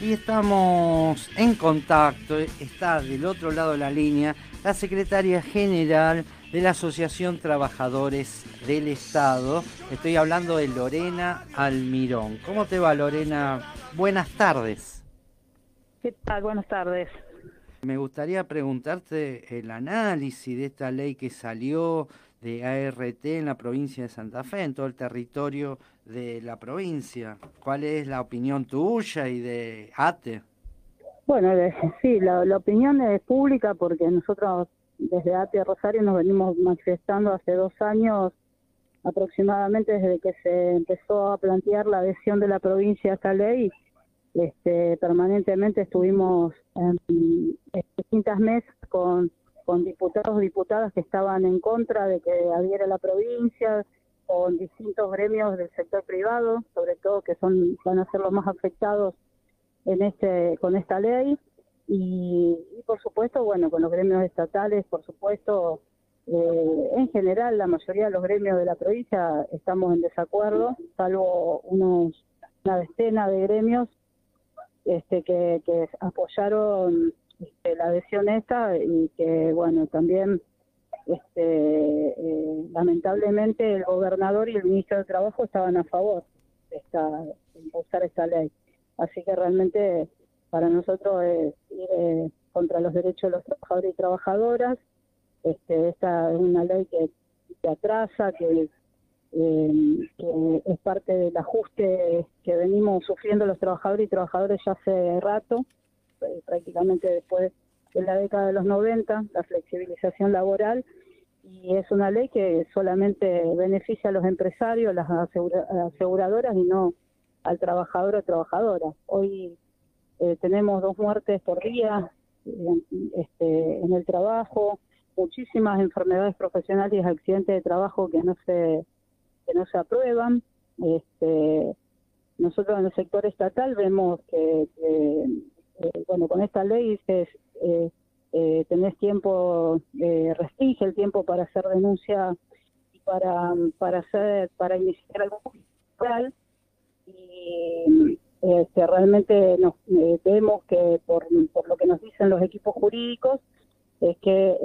Y estamos en contacto, está del otro lado de la línea la secretaria general de la Asociación Trabajadores del Estado. Estoy hablando de Lorena Almirón. ¿Cómo te va Lorena? Buenas tardes. ¿Qué tal? Buenas tardes. Me gustaría preguntarte el análisis de esta ley que salió de ART en la provincia de Santa Fe, en todo el territorio de la provincia. ¿Cuál es la opinión tuya y de ATE? Bueno, sí, la, opinión es pública porque nosotros desde ATE Rosario nos venimos manifestando hace dos años aproximadamente desde que se empezó a plantear la adhesión de la provincia a esta ley. Este, permanentemente estuvimos en, en distintas mesas con con diputados y diputadas que estaban en contra de que adhiera la provincia, con distintos gremios del sector privado, sobre todo que son van a ser los más afectados en este con esta ley. Y, por supuesto bueno con los gremios estatales por supuesto eh, en general la mayoría de los gremios de la provincia estamos en desacuerdo salvo unos una decena de gremios este que, que apoyaron este, la adhesión esta y que, bueno, también este, eh, lamentablemente el gobernador y el ministro de Trabajo estaban a favor de, esta, de impulsar esta ley. Así que realmente para nosotros es ir eh, contra los derechos de los trabajadores y trabajadoras. Este, esta es una ley que, que atrasa, que, eh, que es parte del ajuste que venimos sufriendo los trabajadores y trabajadoras ya hace rato. Eh, prácticamente después de la década de los 90, la flexibilización laboral, y es una ley que solamente beneficia a los empresarios, las aseguradoras y no al trabajador o trabajadora. Hoy eh, tenemos dos muertes por día este, en el trabajo, muchísimas enfermedades profesionales y accidentes de trabajo que no se que no se aprueban. Este, nosotros en el sector estatal vemos que eh, bueno, con esta ley dices, eh, eh, tenés tiempo, eh, restringe el tiempo para hacer denuncia y para, para hacer, para iniciar algún fiscal. Y este, realmente nos vemos que por, por lo que nos dicen los equipos jurídicos es que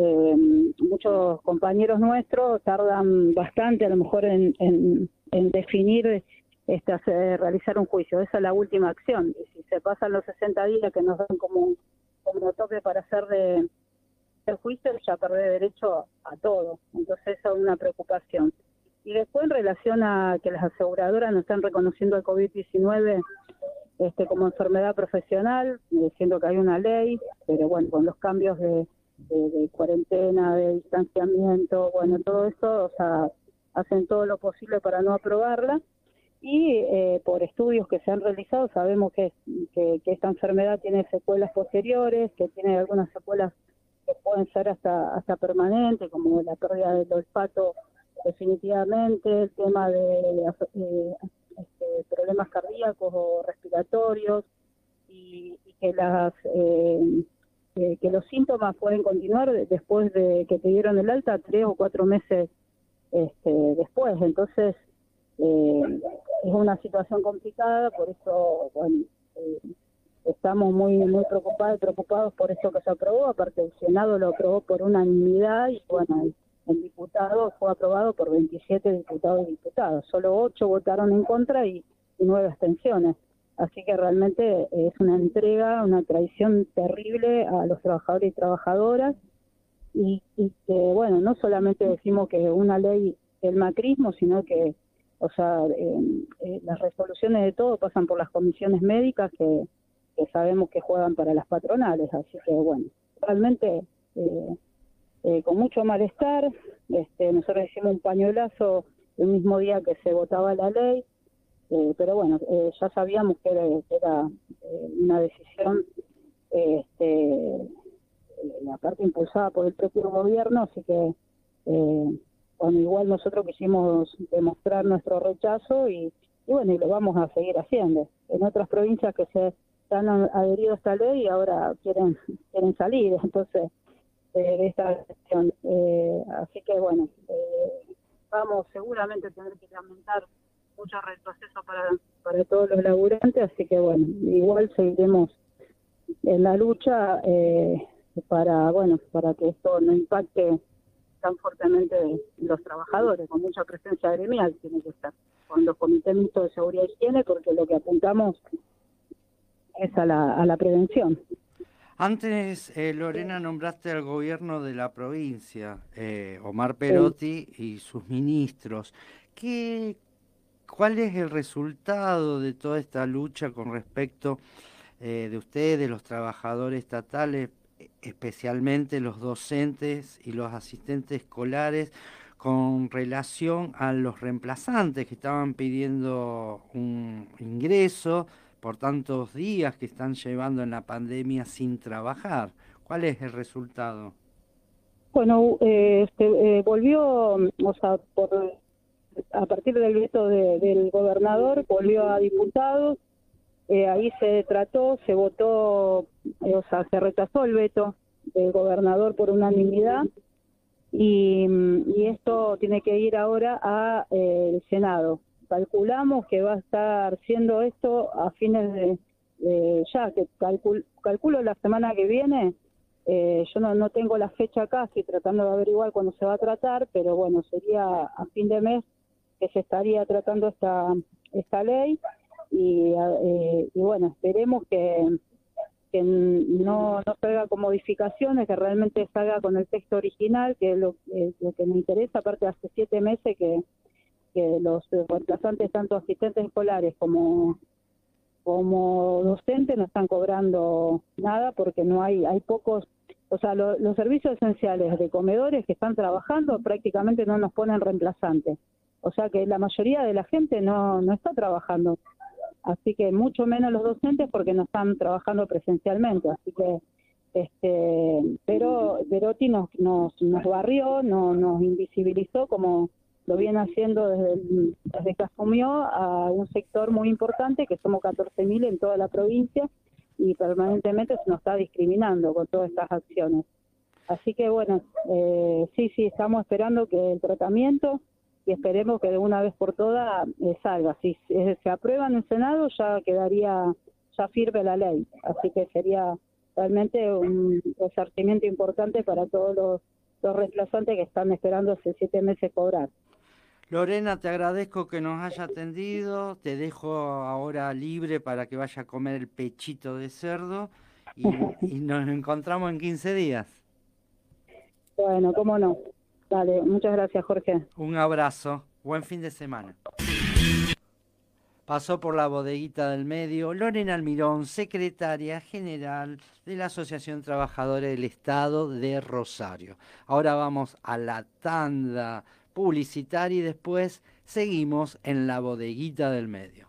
muchos compañeros nuestros tardan bastante a lo mejor en, en definir este, realizar un juicio. Esa es la última acción. Y si se pasan los 60 días que nos dan como, como toque para hacer de juicio, ya perdé derecho a todo. Entonces, esa es una preocupación. Y después, en relación a que las aseguradoras no están reconociendo el COVID-19 este, como enfermedad profesional, diciendo que hay una ley, pero bueno, con los cambios de, de cuarentena, de distanciamiento, bueno, todo eso, o sea, hacen todo lo posible para no aprobarla y eh, por estudios que se han realizado sabemos que, que, esta enfermedad tiene secuelas posteriores, que tiene algunas secuelas que pueden ser hasta, hasta permanentes, como la pérdida del olfato definitivamente, el tema de eh, este, problemas cardíacos o respiratorios y, que las eh, que los síntomas pueden continuar después de que te dieron el alta tres o cuatro meses este, después. Entonces, eh, es una situación complicada, por eso bueno, eh, estamos muy muy preocupados preocupados por esto que se aprobó, aparte el Senado lo aprobó por unanimidad y bueno, el, diputado fue aprobado por 27 diputados y diputadas, solo 8 votaron en contra y, y 9 abstenciones. Así que realmente es una entrega, una traición terrible a los trabajadores y trabajadoras. Y, y que, bueno, no solamente decimos que una ley el macrismo, sino que o sea, eh, las resoluciones de todo pasan por las comisiones médicas que, sabemos que juegan para las patronales, así que bueno, realmente eh, eh, con mucho malestar, este, nosotros hicimos un pañuelazo el mismo día que se votaba la ley, pero bueno, ya sabíamos que era, una decisión, este, aparte impulsada por el propio gobierno, así que bueno, igual nosotros quisimos demostrar nuestro rechazo y, bueno, y lo vamos a seguir haciendo. En otras provincias que se han adherido a esta ley y ahora quieren quieren salir, entonces, eh, de esta cuestión. Eh, así que, bueno, eh, vamos seguramente a tener que lamentar mucho retroceso para, para todos los laburantes, así que bueno, igual seguiremos en la lucha eh, para, bueno, para que esto no impacte tan fuertemente los trabajadores, con mucha presencia gremial tiene que estar, con los comités mixtos de seguridad y higiene, porque lo que apuntamos es a la, a la prevención. Antes, eh, Lorena, nombraste al gobierno de la provincia, eh, Omar Perotti y sus ministros. ¿Qué, ¿Cuál es el resultado de toda esta lucha con respecto eh, de ustedes, los trabajadores estatales, especialmente los docentes y los asistentes escolares, con relación a los reemplazantes que estaban pidiendo un ingreso? por tantos días que están llevando en la pandemia sin trabajar. ¿Cuál es el resultado? Bueno, eh, este, eh, volvió, o sea, por, a partir del veto del gobernador, volvió a diputados, eh, ahí se trató, se votó, o sea, se rechazó el veto del gobernador por unanimidad y, y esto tiene que ir ahora al Senado. Calculamos que va a estar siendo esto a fines de, ya, que calculo la semana que viene, eh, yo no, no tengo la fecha acá, estoy tratando de averiguar cuándo se va a tratar, pero bueno, sería a fin de mes que se estaría tratando esta, esta ley y, eh, y bueno, esperemos que, que no, no salga con modificaciones, que realmente salga con el texto original, que es lo, lo que me interesa, aparte hace siete meses que que los reemplazantes, tanto asistentes escolares como como docentes, no están cobrando nada porque no hay hay pocos, o sea, los servicios esenciales de comedores que están trabajando prácticamente no nos ponen reemplazantes. O sea que la mayoría de la gente no, no está trabajando. Así que mucho menos los docentes porque no están trabajando presencialmente. Así que este pero Verotti nos, nos, nos barrió, no, nos invisibilizó como lo viene haciendo desde, desde que asumió a un sector muy importante, que somos 14.000 en toda la provincia, y permanentemente se nos está discriminando con todas estas acciones. Así que bueno, eh, sí, sí, estamos esperando que el tratamiento y esperemos que de una vez por todas eh, salga. Si se aprueba en el Senado ya quedaría, ya firme la ley. Así que sería realmente un resarcimiento importante para todos los, los reemplazantes que están esperando hace siete meses cobrar. Lorena, te agradezco que nos haya atendido. Te dejo ahora libre para que vaya a comer el pechito de cerdo y, nos encontramos en 15 días. Bueno, cómo no. Dale, muchas gracias, Jorge. Un abrazo. Buen fin de semana. Pasó por la bodeguita del medio Lorena Almirón, secretaria general de la Asociación Trabajadora del Estado de Rosario. Ahora vamos a la tanda publicitaria y después seguimos en la bodeguita del medio.